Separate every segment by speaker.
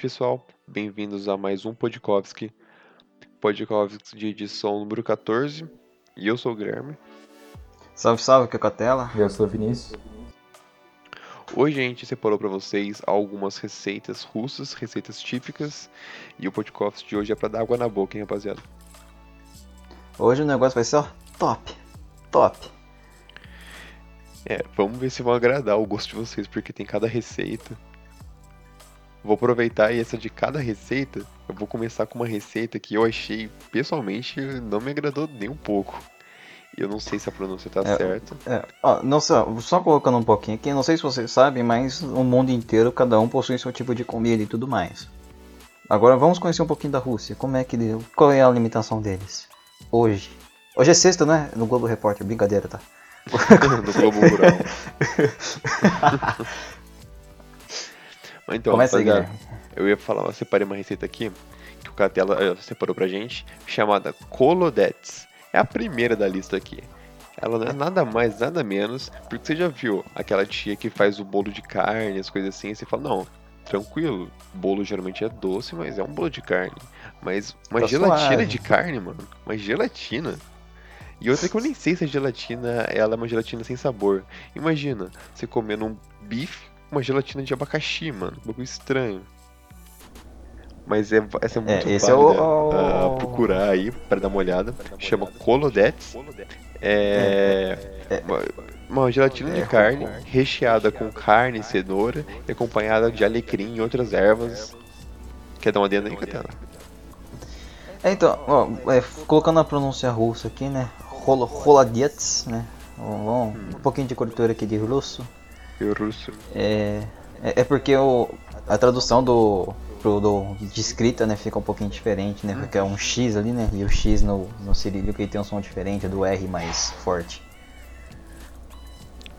Speaker 1: Privet, pessoal. Bem-vindos a mais um Podkovski. Podkovski de edição número 14. E eu sou o Guilherme.
Speaker 2: Salve, salve, que é Catela.
Speaker 3: Eu sou o Vinícius.
Speaker 1: Hoje a gente separou para vocês algumas receitas russas, receitas típicas. E o Podkovski de hoje é para dar água na boca, hein, rapaziada?
Speaker 2: Hoje o negócio vai ser, ó, top. Top.
Speaker 1: É, vamos ver se vão agradar o gosto de vocês, porque tem cada receita. Vou aproveitar e essa de cada receita, eu vou começar com uma receita que eu achei, pessoalmente, não me agradou nem um pouco. Eu não sei se a pronúncia tá
Speaker 2: É,
Speaker 1: certa.
Speaker 2: É, ó, não só colocando um pouquinho aqui, não sei se vocês sabem, mas o mundo inteiro, cada um possui seu tipo de comida e tudo mais. Agora vamos conhecer um pouquinho da Rússia. Como é que qual é a alimentação deles? Hoje. Hoje é sexta, né? No Globo Repórter, brincadeira, tá?
Speaker 1: no Globo Rural. Então,
Speaker 2: Começa aí, Guilherme.
Speaker 1: eu ia falar, eu separei uma receita aqui, que o Catela separou pra gente, chamada Colodets. É a primeira da lista aqui. Ela não é nada mais, nada menos, porque você já viu aquela tia que faz o bolo de carne, as coisas assim, e você fala, não, tranquilo, bolo geralmente é doce, mas é um bolo de carne. Mas uma
Speaker 2: Tá
Speaker 1: gelatina
Speaker 2: suave.
Speaker 1: de carne, mano, uma gelatina. E outra que eu nem sei se a gelatina ela é uma gelatina sem sabor. Imagina, você comendo um bife, uma gelatina de abacaxi, mano. Um bagulho estranho. Mas é, essa é muito
Speaker 2: esse é
Speaker 1: válida
Speaker 2: o-
Speaker 1: a procurar aí para dar uma olhada. Chama Colodets. É, uma, uma gelatina de
Speaker 2: É,
Speaker 1: carne recheada com carne e cenoura e acompanhada de alecrim e outras ervas. Quer dar uma adenda aí, Catena?
Speaker 2: É, então, ó, é, colocando a pronúncia russa aqui, né? Rolo- Roladiets, né? Vamos, um pouquinho de cultura aqui de russo.
Speaker 1: Eu russo.
Speaker 2: É, é, é porque o, a tradução do, pro, do de escrita né, fica um pouquinho diferente, né? Porque é um X ali, né? E o X no, no cirílico ele tem um som diferente do R mais forte.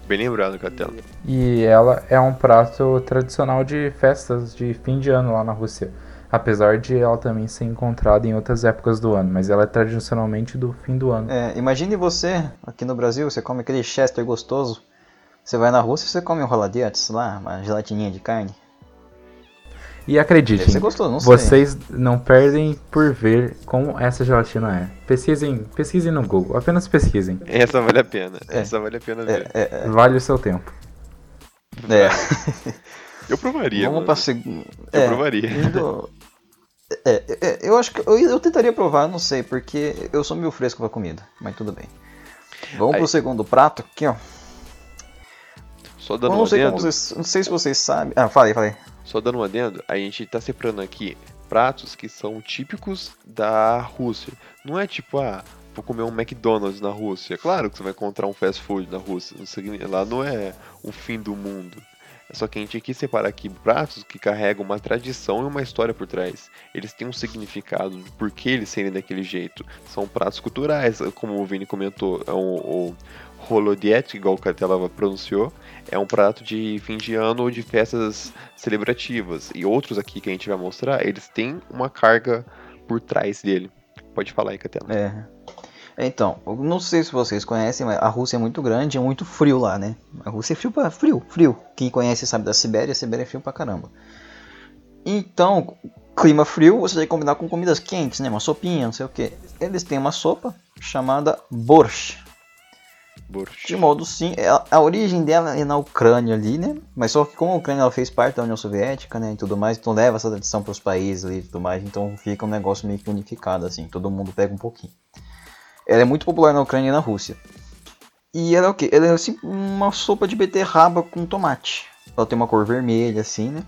Speaker 1: Bem lembrado, Catena.
Speaker 3: E ela é um prato tradicional de festas de fim de ano lá na Rússia. Apesar de ela também ser encontrada em outras épocas do ano, mas ela é tradicionalmente do fim do ano.
Speaker 2: É, imagine você, aqui no Brasil, você come aquele Chester gostoso. Você vai na Rússia e você come um Roladiets lá, uma gelatininha de carne.
Speaker 3: E acreditem,
Speaker 2: Deve ser gostoso, não sei.
Speaker 3: vocês não perdem por ver como essa gelatina é. Pesquisem, pesquisem no Google, apenas pesquisem.
Speaker 1: Essa vale a pena.
Speaker 2: É.
Speaker 1: Essa vale a pena ver.
Speaker 2: É, é,
Speaker 3: Vale o seu tempo.
Speaker 2: é.
Speaker 1: Eu provaria.
Speaker 2: Vamos
Speaker 1: mano.
Speaker 2: pra segunda.
Speaker 1: Eu provaria.
Speaker 2: indo- É, é, eu acho que eu, eu tentaria provar, não sei, porque eu sou meio fresco pra comida, mas tudo bem. Vamos
Speaker 1: Aí.
Speaker 2: pro segundo prato aqui, ó.
Speaker 1: Só
Speaker 2: Eu
Speaker 1: dando um
Speaker 2: não, sei como
Speaker 1: adendo,
Speaker 2: vocês, não sei se vocês sabem. Ah, falei, falei.
Speaker 1: só dando um adendo, a gente tá separando aqui pratos que são típicos da Rússia. Não é tipo, ah, vou comer um McDonald's na Rússia. Claro que você vai encontrar um fast food na Rússia. Lá não é o fim do mundo. É Só que a gente aqui separa aqui pratos que carregam uma tradição e uma história por trás. Eles têm um significado do porquê eles serem daquele jeito. São pratos culturais, como o Vini comentou. É o, o Holodiet, igual o Catela pronunciou, é um prato de fim de ano ou de festas celebrativas. E outros aqui que a gente vai mostrar, eles têm uma carga por trás dele. Pode falar aí, Catela.
Speaker 2: É. Então, não sei se vocês conhecem, mas a Rússia é muito grande, é muito frio lá, né? A Rússia é frio pra frio, frio. Quem conhece sabe da Sibéria, a Sibéria é frio pra caramba. Então, clima frio, você tem que combinar com comidas quentes, né? Uma sopinha, não sei o que. Eles têm uma sopa chamada borscht. De modo sim, é, a, a origem dela é na Ucrânia ali, né? Mas só que como a Ucrânia ela fez parte da União Soviética, né, e tudo mais, então leva essa tradição para os países ali e tudo mais, então fica um negócio meio que unificado assim, todo mundo pega um pouquinho. Ela é muito popular na Ucrânia e na Rússia. E ela é o quê? Ela é assim, uma sopa de beterraba com tomate. Ela tem uma cor vermelha assim, né?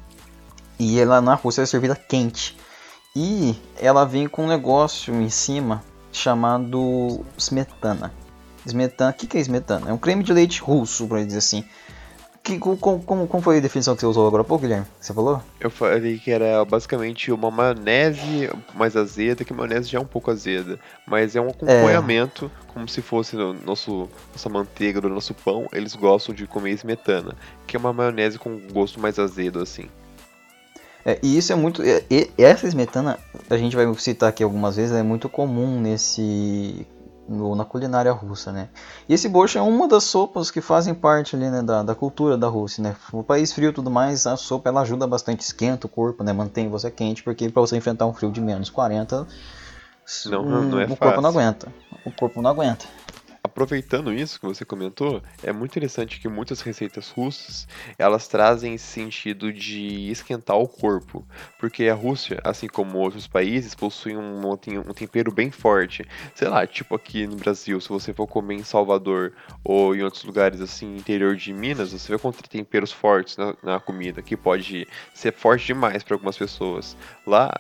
Speaker 2: E ela na Rússia é servida quente. E ela vem com um negócio em cima chamado smetana. Smetana, o que, que é smetana? É um creme de leite russo, pra dizer assim. Que, co- como, como, como foi a definição que você usou agora há pouco, Guilherme? Você falou?
Speaker 1: Eu falei que era basicamente uma maionese mais azeda, que a maionese já é um pouco azeda. Mas é um acompanhamento, como se fosse no nosso, nossa manteiga do nosso pão. Eles gostam de comer smetana, que é uma maionese com gosto mais azedo, assim.
Speaker 2: É, e isso é muito. é, essa smetana, a gente vai citar aqui algumas vezes, ela é muito comum nesse. No, na culinária russa, né? E esse borscht é uma das sopas que fazem parte ali, né, da, da cultura da Rússia, né? O país frio e tudo mais, a sopa ela ajuda bastante, esquenta o corpo, né? Mantém você quente, porque para você enfrentar um frio de menos 40,
Speaker 1: não, não é
Speaker 2: o
Speaker 1: fácil.
Speaker 2: corpo não aguenta. O corpo não aguenta.
Speaker 1: Aproveitando isso que você comentou, é muito interessante que muitas receitas russas, elas trazem esse sentido de esquentar o corpo, porque a Rússia, assim como outros países, possui um, um tempero bem forte. Sei lá, tipo aqui no Brasil, se você for comer em Salvador ou em outros lugares assim, interior de Minas, você vai encontrar temperos fortes na, na comida, que pode ser forte demais para algumas pessoas. Lá,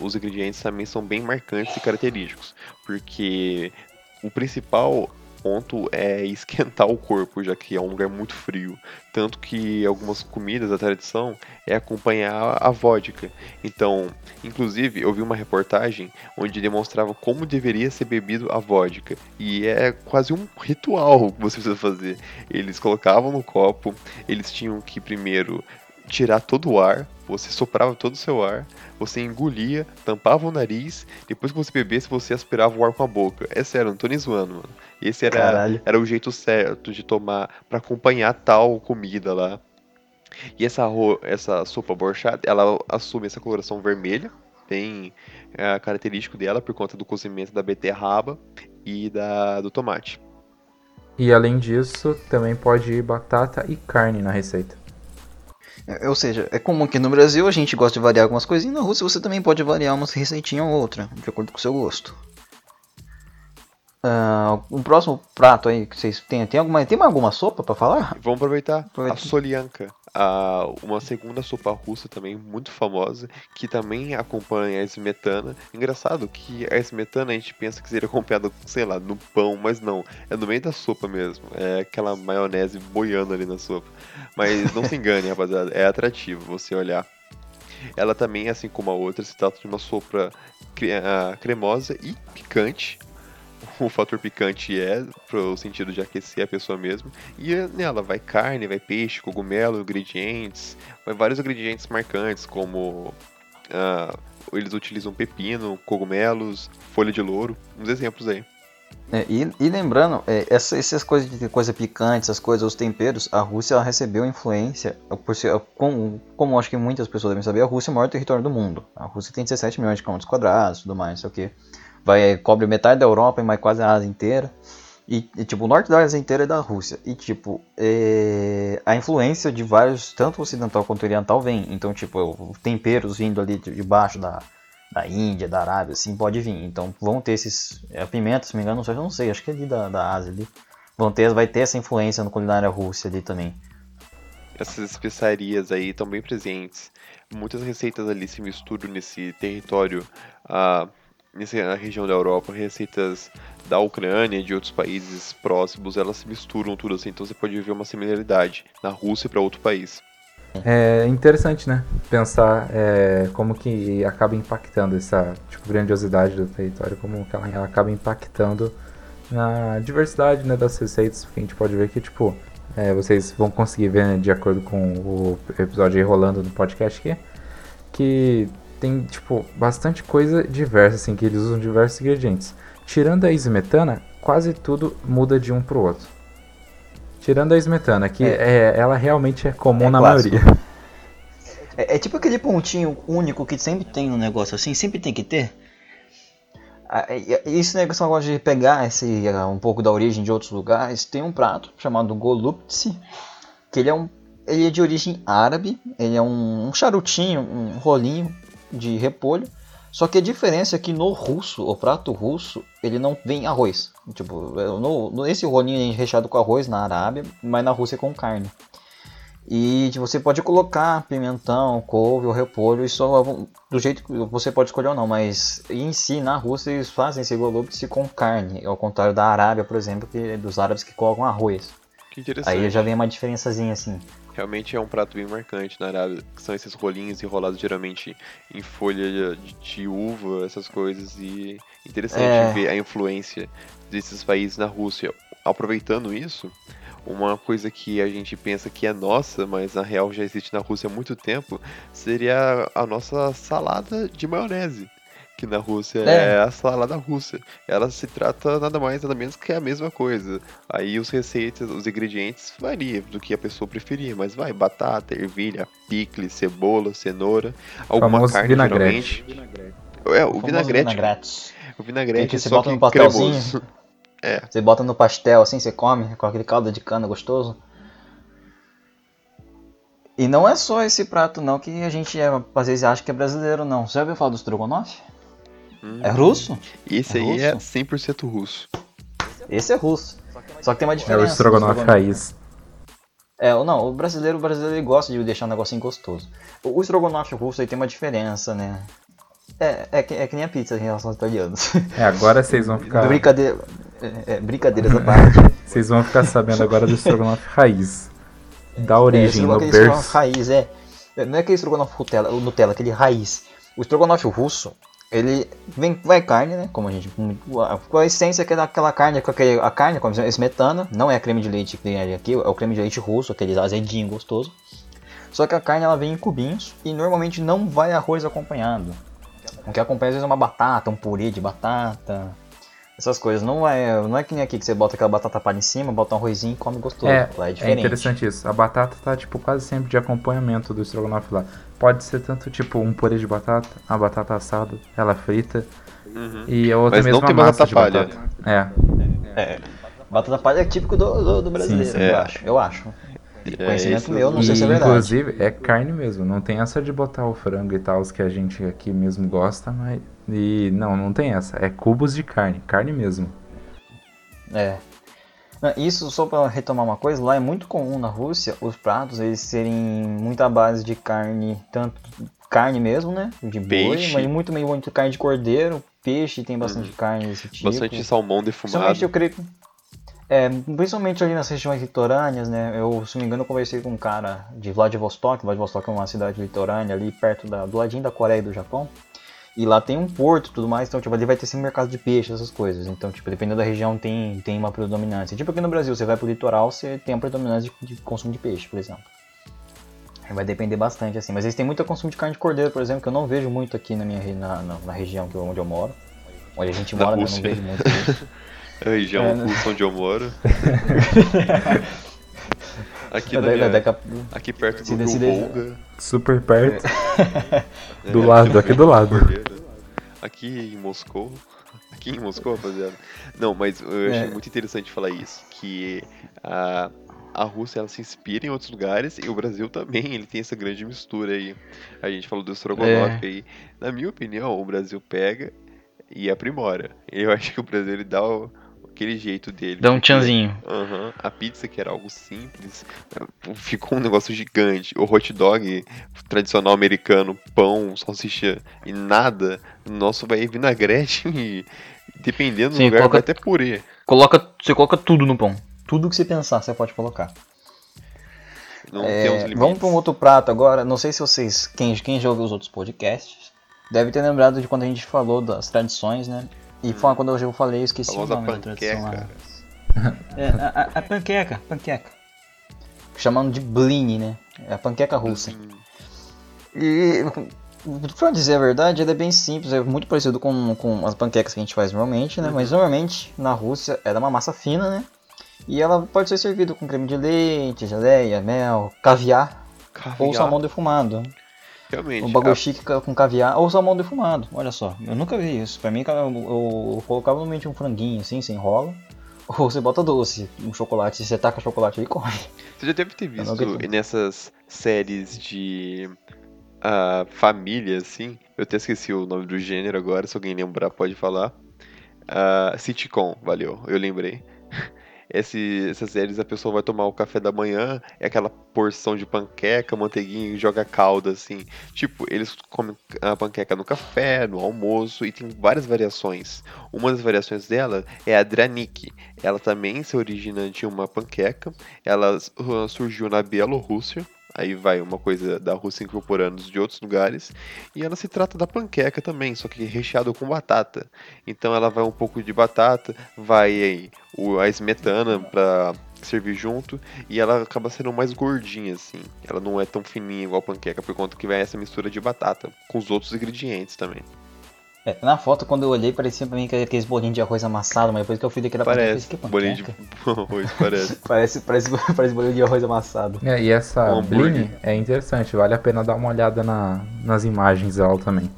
Speaker 1: os ingredientes também são bem marcantes e característicos, porque o principal ponto é esquentar o corpo, já que é um lugar muito frio. Tanto que algumas comidas da tradição é acompanhar a vodka. Então, inclusive, eu vi uma reportagem onde demonstrava como deveria ser bebido a vodka. E é quase um ritual que você precisa fazer. Eles colocavam no copo, eles tinham que primeiro tirar todo o ar, você soprava todo o seu ar, você engolia, tampava o nariz, depois que você bebesse, você aspirava o ar com a boca. É sério, não tô nem zoando, mano. Esse era, era o jeito certo de tomar para acompanhar tal comida lá. E essa, essa sopa borchada, ela assume essa coloração vermelha, bem é, característico dela por conta do cozimento da beterraba e da, do tomate.
Speaker 3: E além disso, também pode ir batata e carne na receita.
Speaker 2: Ou seja, é comum que no Brasil a gente gosta de variar algumas coisinhas, na Rússia você também pode variar uma receitinha ou outra, de acordo com o seu gosto. Uh, um próximo prato aí que vocês têm, tem alguma, tem alguma sopa para falar?
Speaker 1: Vamos aproveitar Aproveita. a solianka, a, uma segunda sopa russa também muito famosa, que também acompanha a esmetana. Engraçado que a esmetana a gente pensa que seria acompanhada, sei lá, no pão, mas não, é no meio da sopa mesmo, é aquela maionese boiando ali na sopa. Mas não se engane, rapaziada, é atrativo você olhar. Ela também, assim como a outra, se trata de uma sopa ah, cremosa e picante, o fator picante é pro sentido de aquecer a pessoa mesmo. E nela vai carne, vai peixe, cogumelo, ingredientes, vai vários ingredientes marcantes, como uh, eles utilizam pepino, cogumelos, folha de louro, uns exemplos aí.
Speaker 2: É, e, e, lembrando, é, essa, essas coisas de coisa picante, essas coisas, os temperos, a Rússia recebeu influência, por ser, como, como acho que muitas pessoas devem saber, a Rússia é o maior território do mundo. A Rússia tem 17 milhões de quilômetros quadrados, tudo mais, não sei o que vai cobre metade da Europa e mais quase a Ásia inteira. E, e, tipo, o norte da Ásia inteira é da Rússia. E, tipo, é... a influência de vários, tanto ocidental quanto oriental, vem. Então, tipo, temperos vindo ali de baixo da, da Índia, da Arábia, assim, pode vir. Então, vão ter esses. É, pimenta, se não me engano, eu não sei, acho que é ali da, da Ásia ali. Vão ter, vai ter essa influência no culinária russa ali também.
Speaker 1: Essas especiarias aí estão bem presentes. Muitas receitas ali se misturam nesse território. Uh, na região da Europa, receitas da Ucrânia e de outros países próximos, elas se misturam tudo assim, então você pode ver uma similaridade na Rússia para outro país.
Speaker 3: É interessante, né? Pensar é, como que acaba impactando essa tipo, grandiosidade do território, como que ela, acaba impactando na diversidade né, das receitas, porque a gente pode ver que, tipo, é, vocês vão conseguir ver, né, de acordo com o episódio aí rolando no podcast aqui, que tem, tipo, bastante coisa diversa, assim, que eles usam diversos ingredientes. Tirando a ismetana, quase tudo muda de um pro outro. Tirando a ismetana, que é. é ela realmente é comum é na clássico. maioria.
Speaker 2: É, é, tipo aquele pontinho único que sempre tem no negócio assim, sempre tem que ter. Ah, esse negócio negócio de pegar esse, ah, um pouco da origem de outros lugares, tem um prato chamado goluptsi, que ele é um ele é de origem árabe, ele é um, um charutinho, um rolinho de repolho. Só que a diferença é que no russo, o prato russo, ele não vem arroz. Tipo, é, no, no, esse rolinho é recheado com arroz na Arábia, mas na Rússia é com carne. E você pode colocar pimentão, couve ou repolho, isso do jeito que você pode escolher ou não, mas em si, na Rússia, eles fazem esse golubtsi com carne, ao contrário da Arábia, por exemplo, que é dos árabes que colocam arroz.
Speaker 1: Que interessante.
Speaker 2: Aí já vem uma diferençazinha assim.
Speaker 1: Realmente é um prato bem marcante na Arábia, que são esses rolinhos enrolados geralmente em folha de, de uva, essas coisas, e interessante é... ver a influência desses países na Rússia. Aproveitando isso, uma coisa que a gente pensa que é nossa, mas na real já existe na Rússia há muito tempo, seria a nossa salada de maionese que na Rússia
Speaker 2: É.
Speaker 1: é, a salada russa. Ela se trata nada mais, nada menos que a mesma coisa. Aí os receitas, os ingredientes variam do que a pessoa preferir, mas vai, batata, ervilha, picles, cebola, cenoura, alguma
Speaker 3: Famoso
Speaker 1: carne
Speaker 3: vinagrete.
Speaker 1: geralmente. É, o
Speaker 2: famoso
Speaker 1: vinagrete.
Speaker 2: vinagrete.
Speaker 1: O vinagrete
Speaker 2: Que você
Speaker 1: só
Speaker 2: bota
Speaker 1: que
Speaker 2: no papelzinho.
Speaker 1: cremoso.
Speaker 2: Você bota no pastel assim, você come com aquele caldo de cana gostoso. E não é só esse prato não que a gente é, às vezes acha que é brasileiro não. Você já ouviu falar do strogonoff?
Speaker 1: Hum.
Speaker 2: É russo?
Speaker 1: Esse
Speaker 2: É
Speaker 1: aí é
Speaker 2: russo?
Speaker 1: 100% russo.
Speaker 2: Esse é russo. Só que tem uma
Speaker 3: É
Speaker 2: diferença.
Speaker 3: o
Speaker 2: do
Speaker 3: estrogonofe raiz.
Speaker 2: É, o- não, o brasileiro, o brasileiro ele gosta de deixar um negocinho gostoso. O, o estrogonofe russo aí tem uma diferença, né? É, é, que, é que nem a pizza em relação aos italianos.
Speaker 3: É, agora vocês vão ficar.
Speaker 2: Brincadeira, é, é, brincadeiras à parte.
Speaker 3: Vocês vão ficar sabendo agora do estrogonofe raiz. Da
Speaker 2: É,
Speaker 3: origem, no
Speaker 2: aquele estrogonofe
Speaker 3: berço.
Speaker 2: raiz, é. É, Não é aquele estrogonofe Nutella, o Nutella, aquele raiz. O estrogonofe russo, ele vem, vai carne, né? Como a gente. Com a essência que é daquela carne, com aquele, a carne com a smetana, não é creme de leite que tem aqui, é o creme de leite russo, aquele azedinho gostoso. Só que a carne ela vem em cubinhos e normalmente não vai arroz acompanhado. O que acompanha às vezes é uma batata, um purê de batata. Essas coisas. Não é, não é que nem aqui que você bota aquela batata palha em cima, bota um arrozinho e come gostoso.
Speaker 3: É,
Speaker 2: Lá é
Speaker 3: é
Speaker 2: diferente.
Speaker 3: interessante isso. A batata tá, tipo, quase sempre de acompanhamento do estrogonofe lá. Pode ser tanto, tipo, um purê de batata, a batata assada, ela frita,
Speaker 1: Uhum.
Speaker 3: e a outra
Speaker 1: Mas não
Speaker 3: mesmo
Speaker 1: tem
Speaker 3: massa
Speaker 1: batata
Speaker 3: de
Speaker 1: palha.
Speaker 3: batata. É.
Speaker 2: É. Batata palha é típico do, do, do brasileiro,
Speaker 3: sim.
Speaker 2: eu
Speaker 1: É.
Speaker 2: acho. Eu acho.
Speaker 1: É,
Speaker 2: Conhecimento meu, não
Speaker 3: e,
Speaker 2: sei se é verdade.
Speaker 3: inclusive, é carne mesmo. Não tem essa de botar o frango e tal, os que a gente aqui mesmo gosta, mas... E não, não tem essa. É cubos de carne, carne mesmo.
Speaker 2: É. Isso, só pra retomar uma coisa, lá é muito comum na Rússia os pratos eles serem muito à base de carne, tanto carne mesmo, né? De boi,
Speaker 1: Peixe.
Speaker 2: mas muito, meio muito carne de cordeiro, peixe, tem bastante carne desse tipo.
Speaker 1: Bastante salmão
Speaker 2: Principalmente eu
Speaker 1: defumado.
Speaker 2: creio. É, principalmente ali nas regiões litorâneas, né? Eu, se não me engano, eu conversei com um cara de Vladivostok. Vladivostok é uma cidade litorânea ali perto da, do ladinho da Coreia e do Japão. E lá tem um porto e tudo mais, então tipo, ali vai ter sempre mercado de peixe, essas coisas. Então, tipo, dependendo da região tem, tem uma predominância. Tipo aqui no Brasil, você vai pro litoral, você tem a predominância de, de consumo de peixe, por exemplo. Vai depender bastante, assim. Mas eles têm muito consumo de carne de cordeiro, por exemplo, que eu não vejo muito aqui na minha na, na, na região que onde eu moro. Onde a gente mora, né? eu não vejo muito isso.
Speaker 1: A região
Speaker 2: É, né?
Speaker 1: onde eu moro. aqui,
Speaker 2: É,
Speaker 1: na
Speaker 2: da-
Speaker 1: minha-
Speaker 2: daqui a-
Speaker 1: aqui perto do Rio Volga.
Speaker 3: Super perto.
Speaker 1: É,
Speaker 3: Do lado, aqui do lado.
Speaker 1: Aqui em Moscou. Aqui em Moscou, rapaziada. Não, mas eu achei
Speaker 2: É.
Speaker 1: muito interessante falar isso. Que a, a Rússia ela se inspira em outros lugares e o Brasil também. Ele tem essa grande mistura aí. A gente falou do Strogonoff
Speaker 2: É.
Speaker 1: aí. Na minha opinião, o Brasil pega e aprimora. Eu acho que o Brasil ele dá o- aquele jeito dele.
Speaker 2: Dá um tchanzinho.
Speaker 1: Aham, A pizza, que era algo simples, ficou um negócio gigante. O hot dog tradicional americano, pão, salsicha e nada, o nosso vai vinagrete e dependendo
Speaker 2: Sim,
Speaker 1: do lugar
Speaker 2: coloca-
Speaker 1: vai até purê.
Speaker 2: Coloca, você coloca tudo no pão. Tudo que você pensar, você pode colocar. É, vamos para um outro prato agora. Não sei se vocês, quem, quem já ouviu os outros podcasts, deve ter lembrado de quando a gente falou das tradições, né? E foi quando eu falei, eu esqueci o nome da tradição lá. É, a, a- a panqueca, panqueca. Chamando de blini, né? É a panqueca russa. E, pra dizer a verdade, ele é bem simples, é muito parecido com, com as panquecas que a gente faz normalmente, né? Mas normalmente na Rússia ela é uma massa fina, né? E ela pode ser servida com creme de leite, geleia, mel, caviar ou
Speaker 1: caviar.
Speaker 2: salmão defumado.
Speaker 1: Realmente.
Speaker 2: Um bagulho
Speaker 1: a-
Speaker 2: chique com caviar ou salmão defumado. Olha só, eu nunca vi isso. Pra mim, eu, eu, eu colocava normalmente um franguinho assim, sem rola. Ou você bota doce, um chocolate, você taca chocolate e come.
Speaker 1: Você já deve ter visto nessas séries de ah, família, assim. Eu até esqueci o nome do gênero agora, se alguém lembrar pode falar. Ah, sitcom, valeu, eu lembrei. Esse, essas séries a pessoa vai tomar o café da manhã, é aquela porção de panqueca, manteiguinha e joga calda, assim. Tipo, eles comem a panqueca no café, no almoço, e tem várias variações. Uma das variações dela é a Dranik. Ela também se origina de uma panqueca. Ela uh, surgiu na Bielorrússia. Aí vai uma coisa da Rússia incorporando de outros lugares. E ela se trata da panqueca também, só que recheado com batata. Então ela vai um pouco de batata, vai a esmetana pra servir junto. E ela acaba sendo mais gordinha, assim. Ela não é tão fininha igual a panqueca, por conta que vai essa mistura de batata com os outros ingredientes também.
Speaker 2: É, na foto, quando eu olhei, parecia pra mim que era aqueles bolinhos de arroz amassado, mas depois que eu fui daqui da
Speaker 1: Parece.
Speaker 2: que
Speaker 1: Bolinho de arroz, parece.
Speaker 2: Parece, parece, parece bolinho de arroz amassado.
Speaker 3: É, e essa
Speaker 1: Um
Speaker 3: é interessante, vale a pena dar uma olhada na, nas imagens dela também.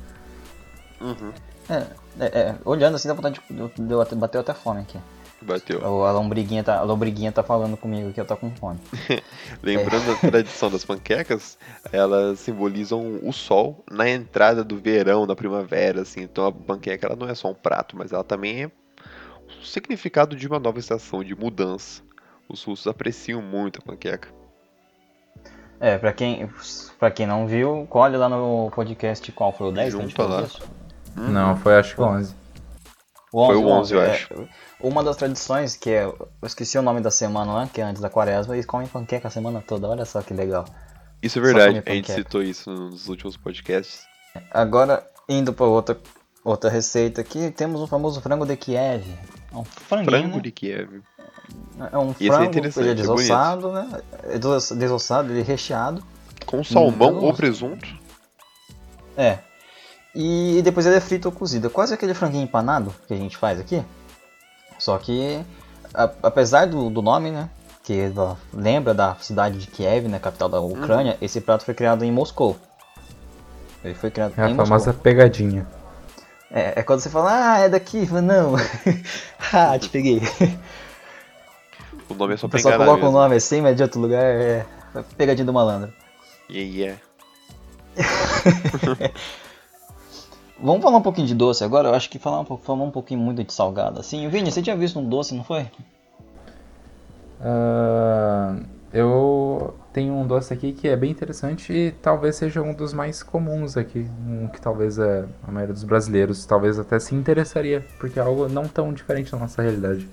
Speaker 1: Uhum.
Speaker 2: É, é, é, olhando assim, dá vontade de. Deu, bateu até fome aqui.
Speaker 1: Bateu.
Speaker 2: A, a lombriguinha tá, a lombriguinha tá falando comigo que eu tô com fome.
Speaker 1: Lembrando a tradição das panquecas, elas simbolizam o sol na entrada do verão, da primavera, assim. Então a panqueca ela não é só um prato, mas ela também é o significado de uma nova estação, de mudança. Os russos apreciam muito a panqueca.
Speaker 2: É, pra quem, pra quem não viu, colhe lá no podcast qual foi o 10 que a gente
Speaker 1: Junta lá.
Speaker 2: disso?
Speaker 3: Não, foi acho que 11.
Speaker 2: O
Speaker 1: Foi o 11, eu
Speaker 2: é,
Speaker 1: acho.
Speaker 2: Uma das tradições que é. Eu esqueci o nome da semana lá, que é antes da quaresma, eles comem panqueca a semana toda, olha só que legal.
Speaker 1: Isso é verdade, a gente citou isso nos últimos podcasts.
Speaker 2: Agora, indo pra outra, outra receita aqui, temos o famoso frango de Kiev. É um
Speaker 1: Frango
Speaker 2: né?
Speaker 1: de Kiev.
Speaker 2: É um
Speaker 1: Esse é
Speaker 2: frango,
Speaker 1: interessante,
Speaker 2: ele é
Speaker 1: é
Speaker 2: desossado, né? É desoss- desossado, ele é recheado.
Speaker 1: Com salmão ou presunto.
Speaker 2: É. E depois ele é frito ou cozido. É quase aquele franguinho empanado que a gente faz aqui. Só que, a- apesar do, do nome, né? Que ó, lembra da cidade de Kiev, né? Capital da Ucrânia. Esse prato foi criado em Moscou. Ele foi criado
Speaker 3: É a
Speaker 2: em
Speaker 3: famosa
Speaker 2: Moscou.
Speaker 3: pegadinha.
Speaker 2: É, é quando você fala, ah, é daqui. Fala, Não. ah, te peguei.
Speaker 1: O nome é só
Speaker 2: O
Speaker 1: pra
Speaker 2: pessoal
Speaker 1: enganar
Speaker 2: coloca o nome assim, mas de outro lugar é pegadinha do malandro.
Speaker 1: Yeah, yeah.
Speaker 2: Vamos falar um pouquinho de doce agora? Eu acho que falar um, pouco- falar um pouquinho muito de salgado. Assim, Vini, você tinha visto um doce, não foi?
Speaker 3: Ah, eu tenho um doce aqui que é bem interessante e talvez seja um dos mais comuns aqui. Um que talvez é, a maioria dos brasileiros talvez até se interessaria, porque é algo não tão diferente da nossa realidade.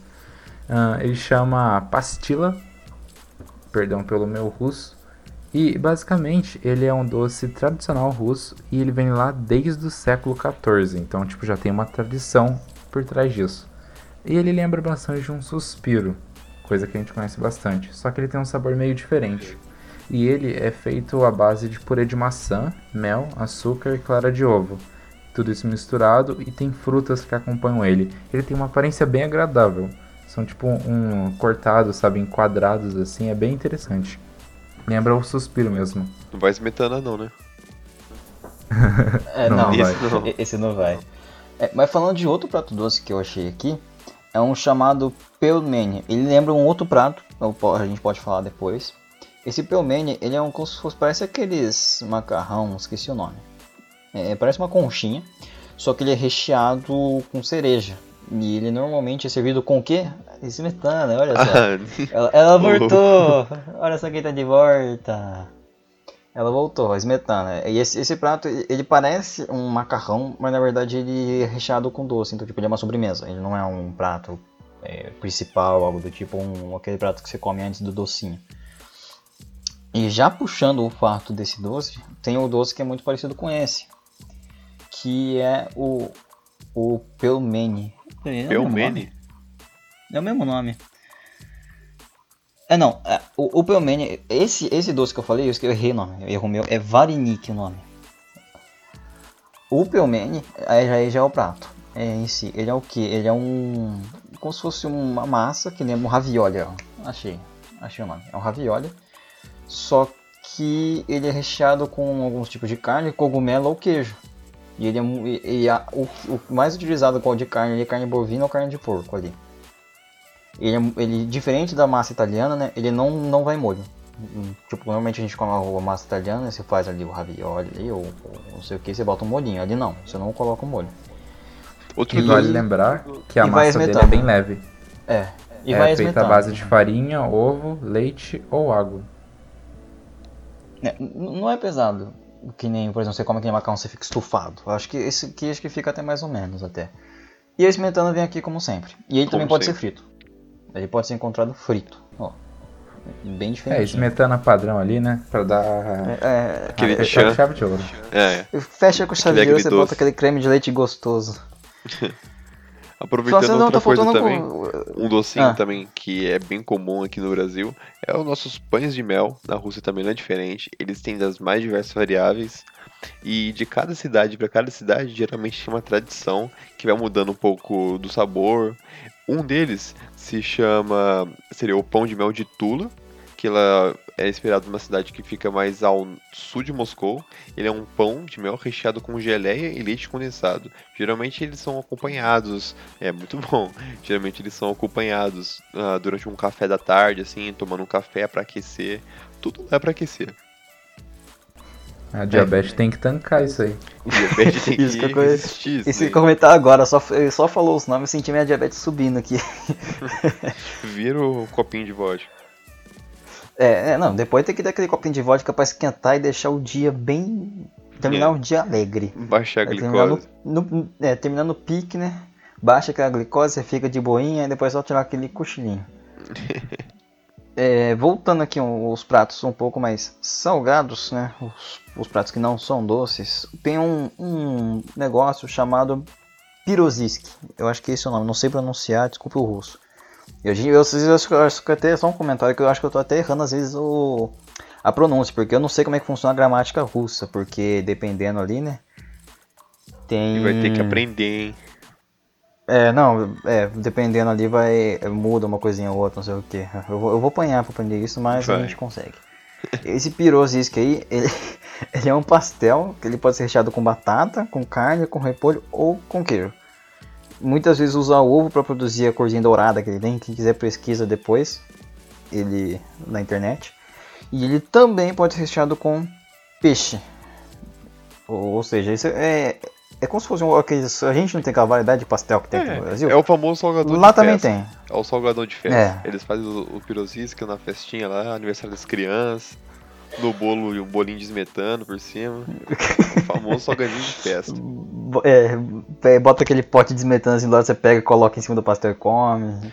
Speaker 3: Ah, ele chama pastila, perdão pelo meu russo. E basicamente ele é um doce tradicional russo e ele vem lá desde o século XIV, então tipo já tem uma tradição por trás disso. E ele lembra bastante de um suspiro, coisa que a gente conhece bastante, só que ele tem um sabor meio diferente. E ele é feito à base de purê de maçã, mel, açúcar e clara de ovo. Tudo isso misturado e tem frutas que acompanham ele. Ele tem uma aparência bem agradável. São tipo um cortado, sabe, em quadrados assim, é bem interessante. Lembra o suspiro mesmo.
Speaker 1: Não vai esmetana não, né?
Speaker 2: É,
Speaker 3: Não,
Speaker 2: não,
Speaker 3: vai.
Speaker 1: Esse não.
Speaker 2: Esse não vai. É, mas falando de outro prato doce que eu achei aqui, é um chamado pelmeni. Ele lembra um outro prato, a gente pode falar depois. Esse pelmeni, ele é um como se fosse, parece aqueles macarrão, esqueci o nome. É, parece uma conchinha, só que ele é recheado com cereja. E ele normalmente é servido com o quê? Smetana, olha só.
Speaker 1: Ah,
Speaker 2: Ela, ela voltou! Olha só quem tá de volta! Ela voltou, a smetana. E esse, esse prato, ele ele parece um macarrão, mas na verdade ele é recheado com doce. Então, tipo, ele é uma sobremesa. Ele não é um prato é, principal, algo do tipo, um, aquele prato que você come antes do docinho. E já puxando o fato desse doce, tem o doce que é muito parecido com esse. Que é o, o pelmeni. É.
Speaker 1: Pelmeni?
Speaker 2: É o mesmo nome. É não, é, o, o pelmeni, esse, esse doce que eu falei, eu esque- eu errei o nome, eu erro meu, é varenik o nome. O pelmeni, aí já, já é o prato. É, em si, ele é o que? Ele é um. Como se fosse uma massa que lembra um ravioli, ó. Achei. Achei o nome. É um ravioli. Só que ele é recheado com alguns tipos de carne, cogumelo ou queijo. E ele é e, e a- o, o mais utilizado qual de carne ele é carne bovina ou carne de porco ali. Ele, é, ele diferente da massa italiana, né? Ele não, não vai molho. Hum, Tipo, normalmente a gente come a massa italiana, você faz ali o ravioli ali, ou, ou não sei o que, você bota um molhinho. Ali não, você não coloca o molho.
Speaker 1: Outro
Speaker 3: E
Speaker 2: E-
Speaker 3: vale lembrar que a massa dele é bem leve.
Speaker 2: É. E
Speaker 3: é
Speaker 2: vai
Speaker 3: feita à
Speaker 2: esmetando.
Speaker 3: base de farinha, ovo, leite ou água.
Speaker 2: É, não é pesado. Que nem, por exemplo, você come aquele macarrão, você fica estufado. Eu acho que esse aqui acho que fica até mais ou menos até. E a esmetana vem aqui como sempre. E ele
Speaker 1: Como
Speaker 2: também pode
Speaker 1: sempre.
Speaker 2: ser frito. Ele pode ser encontrado frito. Ó. Bem
Speaker 3: É,
Speaker 2: diferente.
Speaker 3: esmetana padrão ali, né? Pra dar
Speaker 2: É,
Speaker 1: Aquele
Speaker 3: a
Speaker 1: tchan.
Speaker 3: chave de ouro.
Speaker 1: É,
Speaker 2: fecha com chave de ouro, você bota aquele creme de leite gostoso.
Speaker 1: aproveitando
Speaker 2: não
Speaker 1: outra coisa também,
Speaker 2: com-
Speaker 1: um docinho
Speaker 2: Ah.
Speaker 1: também que é bem comum aqui no Brasil é os nossos pães de mel. Na Rússia também não é diferente. Eles têm das mais diversas variáveis. E de cada cidade para cada cidade, geralmente tem uma tradição que vai mudando um pouco do sabor. Um deles se chama. seria o pão de mel de Tula, que ela é inspirado numa cidade que fica mais ao sul de Moscou. Ele é um pão de mel recheado com geleia e leite condensado. Geralmente eles são acompanhados, é muito bom. Geralmente eles são acompanhados uh, durante um café da tarde, assim, tomando um café para aquecer. Tudo é para aquecer.
Speaker 3: A diabetes é. tem que tancar isso aí.
Speaker 1: O diabetes tem isso que, que resistir.
Speaker 2: Isso, isso que comentar agora, só, ele só falou os nomes e senti minha diabetes subindo aqui.
Speaker 1: Vira o copinho de vodka.
Speaker 2: É, é, não, depois tem que dar aquele copinho de vodka pra esquentar e deixar o dia bem. Terminar é. o dia alegre.
Speaker 1: Baixar a glicose.
Speaker 2: Terminar no, no, é, terminar no pique, né? Baixa aquela glicose, você fica de boinha e depois só tirar aquele cochilinho. é, voltando aqui os pratos um pouco mais salgados, né? Os, os pratos que não são doces. Tem um, um negócio chamado Pirozisk. Eu acho que esse é o nome, não sei pronunciar, desculpe o russo. Eu, eu, eu, eu acho que até só um comentário que eu acho que eu tô até errando às vezes o, a pronúncia, porque eu não sei como é que funciona a gramática russa, porque dependendo ali, né? Tem.
Speaker 1: Vai ter que aprender, hein?
Speaker 2: É, não, é, dependendo ali vai. muda uma coisinha ou outra, não sei o que. Eu vou, eu vou apanhar pra aprender isso, mas vai. a gente consegue. Esse pirosisque aí, ele, ele é um pastel que ele pode ser recheado com batata, com carne, com repolho ou com queijo muitas vezes usa ovo para produzir a corzinha dourada que ele tem. Quem quiser pesquisa depois, ele na internet. E ele também pode ser recheado com peixe. Ou, ou seja, isso é, é como se fosse um. A gente não tem aquela variedade de pastel que tem é, aqui no Brasil.
Speaker 1: É o famoso salgador
Speaker 2: lá de também festa.
Speaker 1: tem. É o salgador de festa. É. Eles fazem o, o pirosisca na festinha lá, aniversário das crianças no bolo e um bolinho desmetando por cima. o famoso salgadinho de festa.
Speaker 2: É, é, bota aquele pote desmetando assim do lado, você pega, coloca em cima do pastel e come.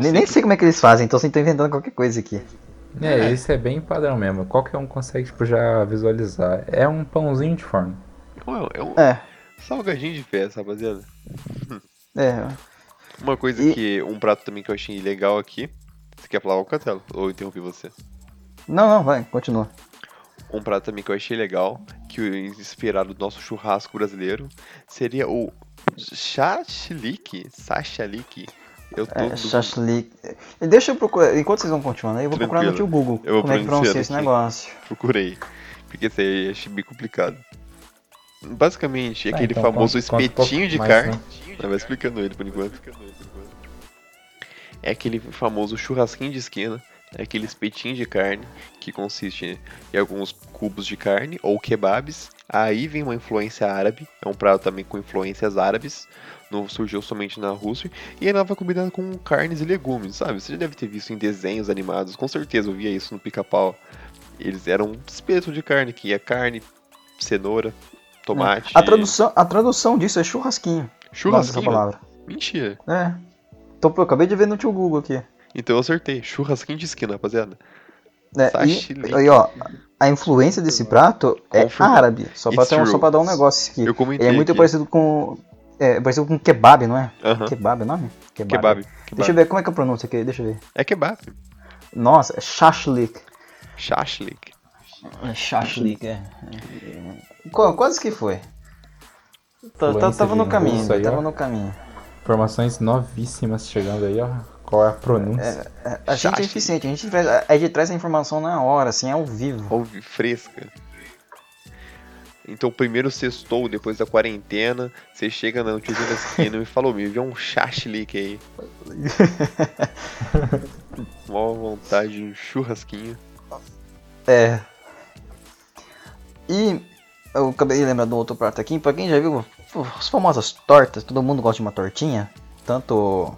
Speaker 2: nem, nem sei como é que eles fazem, então assim, tô inventando qualquer coisa aqui.
Speaker 3: É, é, esse é bem padrão mesmo. Qualquer um consegue tipo, já visualizar. É um pãozinho de forno.
Speaker 1: É um é. salgadinho de festa, rapaziada.
Speaker 2: É.
Speaker 1: Uma coisa e... que. Um prato também que eu achei legal aqui. Você quer falar o Catelo? Ou interrompi você?
Speaker 2: Não, não, vai, continua.
Speaker 1: Um prato também que eu achei legal, que inspirado no nosso churrasco brasileiro, seria o chachlik, sachalik.
Speaker 2: Eu tô é, chachlik. Deixa eu procurar, enquanto vocês vão continuando aí, eu vou Tranquilo. procurar no tio Google eu vou como é que pronuncia esse negócio.
Speaker 1: Procurei, porque esse aí achei bem complicado. Basicamente, é aquele então, famoso conta, espetinho conta de mais, carne. Né? Vai explicando ele por enquanto. É aquele famoso churrasquinho de esquina é aquele espetinho de carne que consiste em alguns cubos de carne ou kebabs. Aí vem uma influência árabe, é um prato também com influências árabes, não surgiu somente na Rússia, e ela vai combinando com carnes e legumes, sabe? Você já deve ter visto em desenhos animados, com certeza eu via isso no pica-pau. Eles eram um espeto de carne, que ia carne, cenoura, tomate.
Speaker 2: A tradução, a tradução disso é churrasquinho.
Speaker 1: Churrasquinho? palavra. Mentira.
Speaker 2: É. Eu acabei de ver no tio Google aqui.
Speaker 1: Então eu acertei. Churrasquinho de esquina, rapaziada.
Speaker 2: É, e, aí, ó, a influência desse prato é árabe. Só pra, ter, só pra dar um negócio aqui.
Speaker 1: Eu comentei
Speaker 2: é muito
Speaker 1: aqui.
Speaker 2: parecido com. É parecido com kebab, não é?
Speaker 1: Uhum.
Speaker 2: Kebab é o nome?
Speaker 1: Kebab. Kebab. kebab.
Speaker 2: Deixa eu ver como é que eu pronuncio aqui. Deixa eu ver.
Speaker 1: É kebab.
Speaker 2: Nossa, é shashlik.
Speaker 1: Shashlik.
Speaker 2: É shashlik, é. Quase que foi. Tá, tá, tava no caminho, aí, tava no caminho.
Speaker 3: Informações novíssimas chegando aí, ó. Qual é a pronúncia?
Speaker 2: É, é, a gente é eficiente, a gente, traz, a gente traz a informação na hora, assim, ao vivo.
Speaker 1: Ao fresca. Então, primeiro sextou, depois da quarentena, você chega no tiozinho da esquina e falou, me vê um chachlique aí. Mó vontade de um churrasquinho.
Speaker 2: É. E eu acabei de lembrar do outro prato aqui, pra quem já viu as famosas tortas, todo mundo gosta de uma tortinha, tanto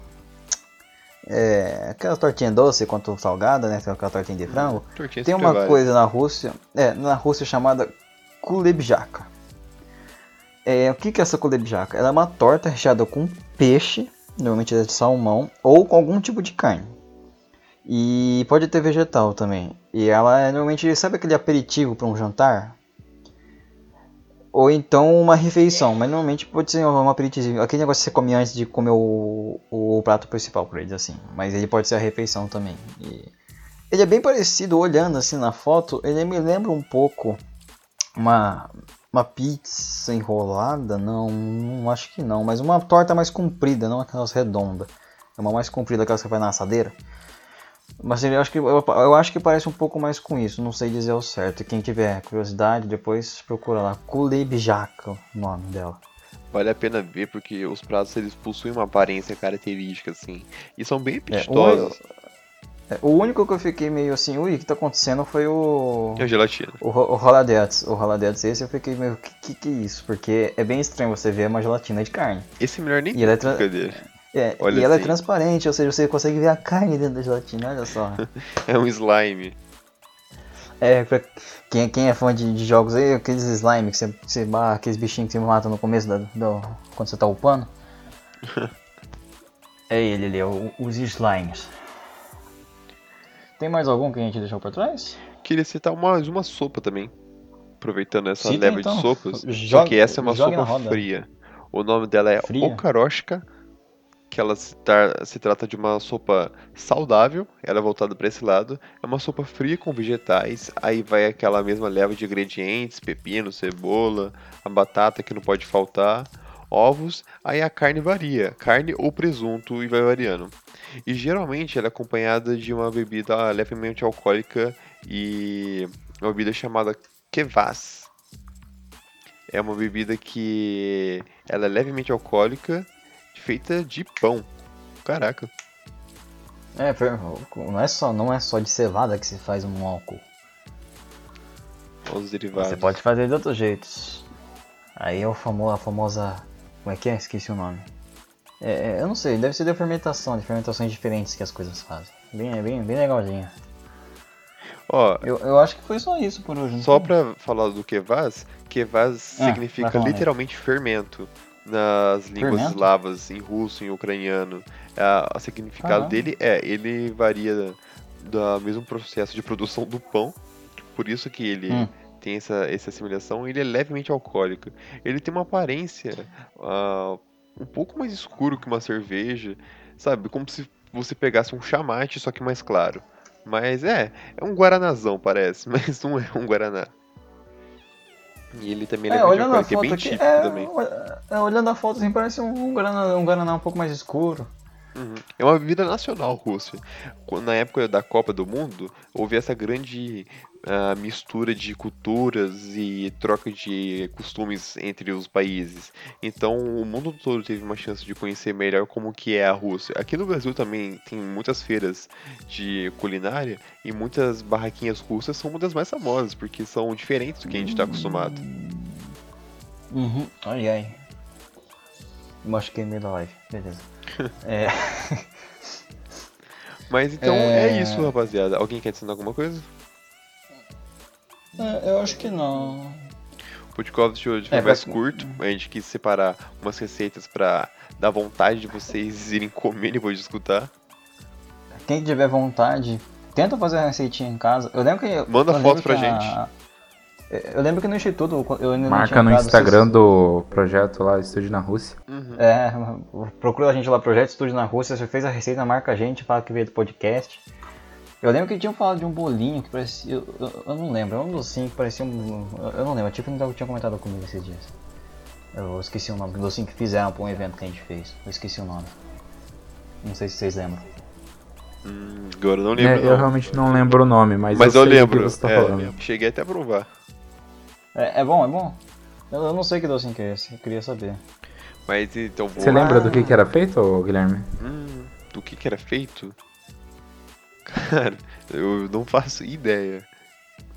Speaker 2: é, aquela tortinha doce quanto salgada, né? Aquela tortinha de frango. Tortinha Tem uma coisa na Rússia, é, na Rússia chamada kulebjaka. É, o que, que é essa kulebjaka? Ela é uma torta recheada com peixe, normalmente é de salmão, ou com algum tipo de carne. E pode ter vegetal também. E ela é normalmente, sabe aquele aperitivo para um jantar? Ou então uma refeição, mas normalmente pode ser uma aperitivo. Aquele negócio que você come antes de comer o, o, prato principal, por eles assim. Mas ele pode ser a refeição também. E ele é bem parecido, olhando assim na foto, ele me lembra um pouco uma Uma pizza enrolada? Não, não acho que não. Mas uma torta mais comprida, não aquelas redondas. É uma mais comprida, aquelas que vai na assadeira. Mas eu acho, que, eu, eu, acho que parece um pouco mais com isso, não sei dizer o certo. Quem tiver curiosidade, depois procura lá. Kulebjaka, o nome dela.
Speaker 1: Vale a pena ver porque os pratos eles possuem uma aparência característica, assim. E são bem apetitosos.
Speaker 2: É, o, é, o, único que eu fiquei meio assim, ui, o que tá acontecendo foi o.
Speaker 1: É a gelatina.
Speaker 2: O, o Roladettes. O Roladettes, esse eu fiquei meio, que, que que é isso? Porque é bem estranho você ver uma gelatina de carne.
Speaker 1: Esse é melhor nem
Speaker 2: e ela é tra... dele. É, olha e assim. ela é assim. transparente, ou seja, você consegue ver a carne dentro da gelatina, olha só.
Speaker 1: é um slime.
Speaker 2: É, pra quem, quem é fã de, de jogos aí, aqueles slime que você, você aqueles bichinhos que você mata no começo da, do, quando você tá upando. é ele ali, é o, os slimes. Tem mais algum que a gente deixou pra trás?
Speaker 1: Queria citar mais uma sopa também. Aproveitando essa Cita, leva então. de sopas. Jogue, só que essa é uma sopa fria. O nome dela é Fria? Okaroshka que ela se, se, trata de uma sopa saudável, ela é voltada para esse lado. É uma sopa fria com vegetais, aí vai aquela mesma leva de ingredientes, pepino, cebola, a batata que não pode faltar, ovos, aí a carne varia, carne ou presunto e vai variando. E geralmente ela é acompanhada de uma bebida levemente alcoólica e uma bebida chamada kvass. É uma bebida que ela é levemente alcoólica feita de pão. Caraca.
Speaker 2: É, não é só, não é só de cevada que se faz um álcool.
Speaker 1: Os derivados.
Speaker 2: Você pode fazer de outros jeitos. Aí é o famoso, a famosa. Como é que é? Esqueci o nome. É, é, eu não sei, deve ser de fermentação, de fermentações diferentes que as coisas fazem. Bem, bem, bem legalzinha.
Speaker 1: Ó,
Speaker 2: eu, eu acho que foi só isso por hoje.
Speaker 1: Só pra falar do Kevaz, Kevaz ah, significa literalmente fermento nas línguas Fermento? eslavas, em russo, em ucraniano. o significado dele é, ele varia do mesmo processo de produção do pão, por isso que ele hum. tem essa, essa assimilação, ele é levemente alcoólico. Ele tem uma aparência uh, um pouco mais escuro que uma cerveja, sabe? Como se você pegasse um chamate, só que mais claro. Mas é, é um guaranazão, parece, mas não é um guaraná. E ele também é, olhando a foto é bem aqui, é, também.
Speaker 2: É, olhando a foto assim, parece um Guaraná, um Guaraná um pouco mais escuro.
Speaker 1: Uhum. É uma bebida nacional Rússia. Na época da Copa do Mundo, houve essa grande uh, mistura de culturas e troca de costumes entre os países. Então, o mundo todo teve uma chance de conhecer melhor como que é a Rússia. Aqui no Brasil também tem muitas feiras de culinária e muitas barraquinhas russas são uma das mais famosas, porque são diferentes do que a gente está acostumado.
Speaker 2: Uhum. Ai, ai. Machuquei no meio da live. Beleza. é...
Speaker 1: Mas então é... é... isso, rapaziada. Alguém quer adicionar alguma coisa?
Speaker 2: É, eu acho que não.
Speaker 1: O podcast de hoje foi é, mais vai... curto. A gente quis separar umas receitas pra dar vontade de vocês irem comer depois de escutar.
Speaker 2: Quem tiver vontade, tenta fazer a receitinha em casa. Eu lembro que.
Speaker 1: Manda foto pra gente. A...
Speaker 2: Eu lembro que no Instituto eu ainda
Speaker 3: Marca no Instagram vocês... do projeto lá, Estúdio na Rússia.
Speaker 2: Uhum. É, procura a gente lá, Projeto Estúdio na Rússia. Você fez a receita, marca a gente, fala que veio do podcast. Eu lembro que tinham falado de um bolinho que parecia. Eu, eu, eu não lembro, é um docinho que parecia um. Eu não lembro, tipo não tinha comentado comigo esses dias. Eu esqueci o nome do docinho que fizeram pra um evento que a gente fez. Eu esqueci o nome. Não sei se vocês lembram.
Speaker 1: Hum, agora eu não lembro. É,
Speaker 3: eu realmente não lembro o nome, mas,
Speaker 1: mas eu, eu lembro. Que você tá é, cheguei até a provar.
Speaker 2: É, é bom, é bom? Eu, eu, não sei que docinho que é esse, eu queria saber.
Speaker 1: Mas então
Speaker 3: vou... Você lembra do que, que era feito, Guilherme?
Speaker 1: Hum, do que, que era feito? Cara, eu não faço ideia.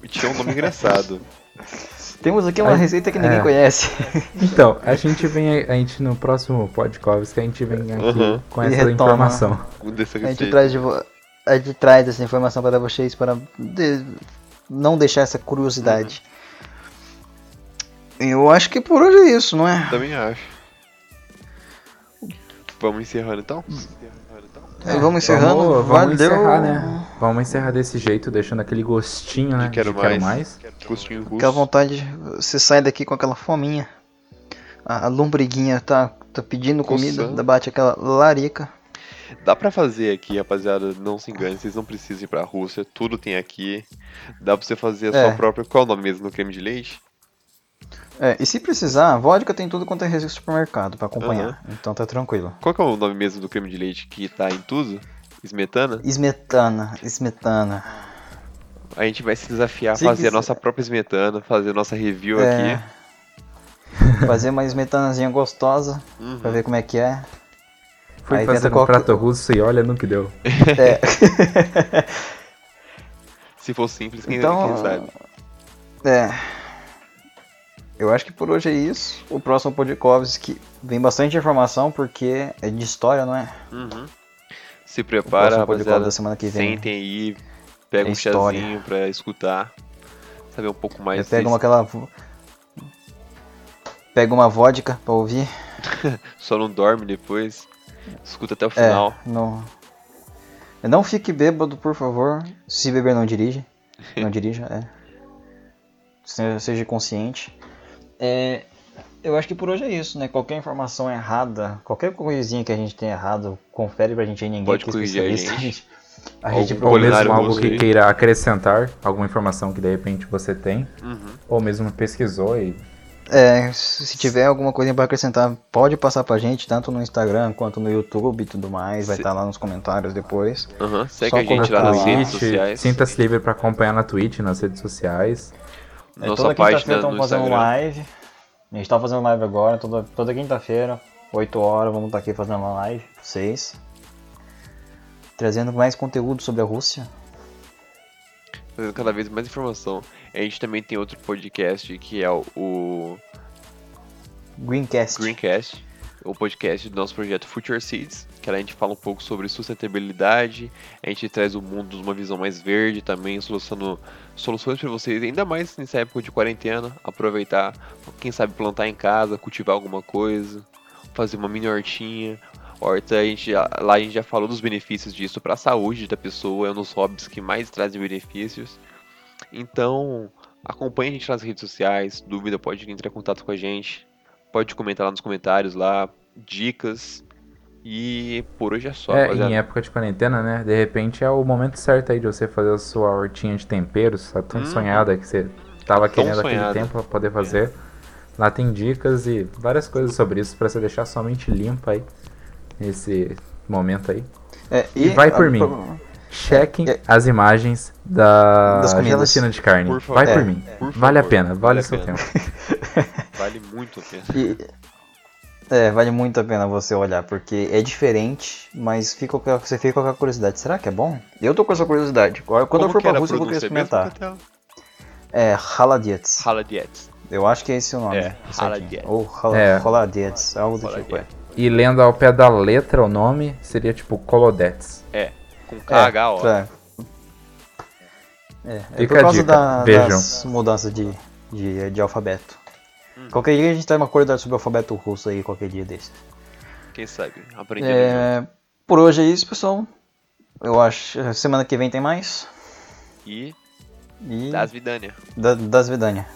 Speaker 1: Tinha um nome engraçado.
Speaker 2: Temos aqui uma a, receita que ninguém é. conhece.
Speaker 3: Então, a gente vem a gente no próximo podcast que a gente vem aqui uhum. com essa retoma. informação.
Speaker 2: A gente, traz de, a gente traz essa informação para vocês para de, não deixar essa curiosidade. Uhum. Eu acho que por hoje é isso, não é?
Speaker 1: Também acho. Vamos encerrando então?
Speaker 2: É, vamos encerrando. Vamos,
Speaker 3: vamos encerrar, né? Vamos encerrar desse jeito, deixando aquele gostinho, né?
Speaker 1: De quero, de
Speaker 3: quero
Speaker 1: mais. mais. Gostinho russo.
Speaker 2: Aquela vontade, você sai daqui com aquela fominha. A, a lombriguinha tá, tá pedindo comida, Coçando. bate aquela larica.
Speaker 1: Dá pra fazer aqui, rapaziada, não se engane, vocês não precisam ir pra Rússia, tudo tem aqui. Dá pra você fazer a sua é. própria. Qual é o nome mesmo do creme de leite?
Speaker 2: É, e se precisar, vodka tem tudo quanto é supermercado pra acompanhar. Então tá tranquilo.
Speaker 1: Qual que é o nome mesmo do creme de leite que tá em tudo? Esmetana?
Speaker 2: Esmetana, esmetana.
Speaker 1: A gente vai se desafiar a
Speaker 2: Se
Speaker 1: fazer a
Speaker 2: quiser-
Speaker 1: nossa própria esmetana, fazer a nossa review
Speaker 2: É.
Speaker 1: aqui.
Speaker 2: Fazer uma esmetanazinha gostosa
Speaker 1: Uhum.
Speaker 2: pra ver como é que é.
Speaker 3: Fui
Speaker 2: Aí
Speaker 3: fazer um prato russo e olha no que deu.
Speaker 2: É,
Speaker 1: Se for simples, quem,
Speaker 2: Então,
Speaker 1: quem sabe?
Speaker 2: é. Eu acho que por hoje é isso. O próximo Podkovski vem bastante informação porque é de história, não é?
Speaker 1: Uhum. Se prepara, rapaziada.
Speaker 2: da semana que vem.
Speaker 1: Sentem aí, pega
Speaker 2: É
Speaker 1: um
Speaker 2: história.
Speaker 1: chazinho pra escutar. Saber um pouco mais.
Speaker 2: Pega uma, aquela. Pega uma vodka pra ouvir.
Speaker 1: Só não dorme depois. Escuta até o final.
Speaker 2: É, não. Não fique bêbado, por favor. Se beber, não dirige. Não dirija, é. Se- Seja consciente. É, eu acho que por hoje é isso, né? Qualquer informação errada, qualquer coisinha que a gente tenha errado, confere pra gente aí, ninguém
Speaker 1: Pode
Speaker 2: que é
Speaker 1: corrigir a
Speaker 2: especialista.
Speaker 1: gente.
Speaker 2: A gente,
Speaker 1: Algum
Speaker 3: Ou
Speaker 2: procura-
Speaker 3: mesmo algo que queira acrescentar, alguma informação que de repente você tem,
Speaker 1: Uhum.
Speaker 3: ou mesmo pesquisou e
Speaker 2: É, se tiver alguma coisa pra acrescentar, pode passar pra gente, tanto no Instagram quanto no YouTube e tudo mais. Vai
Speaker 1: Se-
Speaker 2: estar lá nos comentários depois.
Speaker 1: Aham, Segue
Speaker 2: Só
Speaker 1: a gente lá nas redes sociais.
Speaker 3: sinta-se livre para acompanhar na Twitch, nas redes sociais.
Speaker 2: É,
Speaker 1: Nossa
Speaker 2: toda quinta-feira estamos fazendo
Speaker 1: Instagram.
Speaker 2: live. A gente tá fazendo live agora, toda, toda quinta-feira, 8 horas, vamos estar aqui fazendo uma live, pra vocês. Trazendo mais conteúdo sobre a Rússia.
Speaker 1: Trazendo cada vez mais informação. A gente também tem outro podcast que é o, o
Speaker 2: Greencast.
Speaker 1: Greencast, o podcast do nosso projeto Future Seeds, que a gente fala um pouco sobre sustentabilidade, a gente traz o mundo de uma visão mais verde também, solucionando soluções para vocês, ainda mais nessa época de quarentena, aproveitar, quem sabe plantar em casa, cultivar alguma coisa, fazer uma mini hortinha. Horta, a gente, lá a gente já falou dos benefícios disso para a saúde da pessoa, é um dos hobbies que mais trazem benefícios. Então, acompanhe a gente nas redes sociais, dúvida pode entrar em contato com a gente, pode comentar lá nos comentários lá, dicas. E por hoje é só,
Speaker 3: é,
Speaker 1: rapaziada.
Speaker 3: em época de quarentena, né? De repente é o momento certo aí de você fazer a sua hortinha de temperos, a tão
Speaker 1: Uhum.
Speaker 3: sonhada que você tava querendo aquele tempo pra poder fazer. Lá tem dicas e várias coisas sobre isso pra você deixar sua mente limpa aí nesse momento aí.
Speaker 2: É,
Speaker 3: E vai por
Speaker 2: a-
Speaker 3: mim. Chequem
Speaker 2: É.
Speaker 3: as imagens da
Speaker 2: Das
Speaker 3: gelatina de carne.
Speaker 1: Por favor.
Speaker 3: vai por
Speaker 2: É.
Speaker 3: mim.
Speaker 1: Por
Speaker 3: Vale a pena, vale,
Speaker 1: vale
Speaker 3: o seu
Speaker 1: pena.
Speaker 3: tempo.
Speaker 1: Vale muito a pena.
Speaker 2: E- é, vale muito a pena você olhar, porque é diferente, mas fica, você fica com a curiosidade. Será que é bom? Eu tô com essa curiosidade. Quando
Speaker 1: Como
Speaker 2: eu for pra Rússia, eu vou querer experimentar. É, Haladiets.
Speaker 1: Haladiets.
Speaker 2: Eu acho que é esse o nome.
Speaker 1: É. Haladiets.
Speaker 2: Ou Hal-
Speaker 3: É.
Speaker 2: Haladiets, algo do tipo, é.
Speaker 3: E lendo ao pé da letra o nome, seria tipo Colodets.
Speaker 1: É, com KH, ó.
Speaker 2: É, é, é
Speaker 3: Fica
Speaker 2: por causa
Speaker 3: dica,
Speaker 2: da- das mudanças de, de, de alfabeto.
Speaker 1: Hum.
Speaker 2: Qualquer dia a gente tem uma curiosidade sobre o alfabeto russo aí, qualquer dia desse.
Speaker 1: Quem sabe? Aprendendo.
Speaker 2: É, por hoje é isso, pessoal. Eu acho. Semana que vem tem mais.
Speaker 1: E
Speaker 2: E
Speaker 1: das Vidânia.
Speaker 2: da- das Vidânia.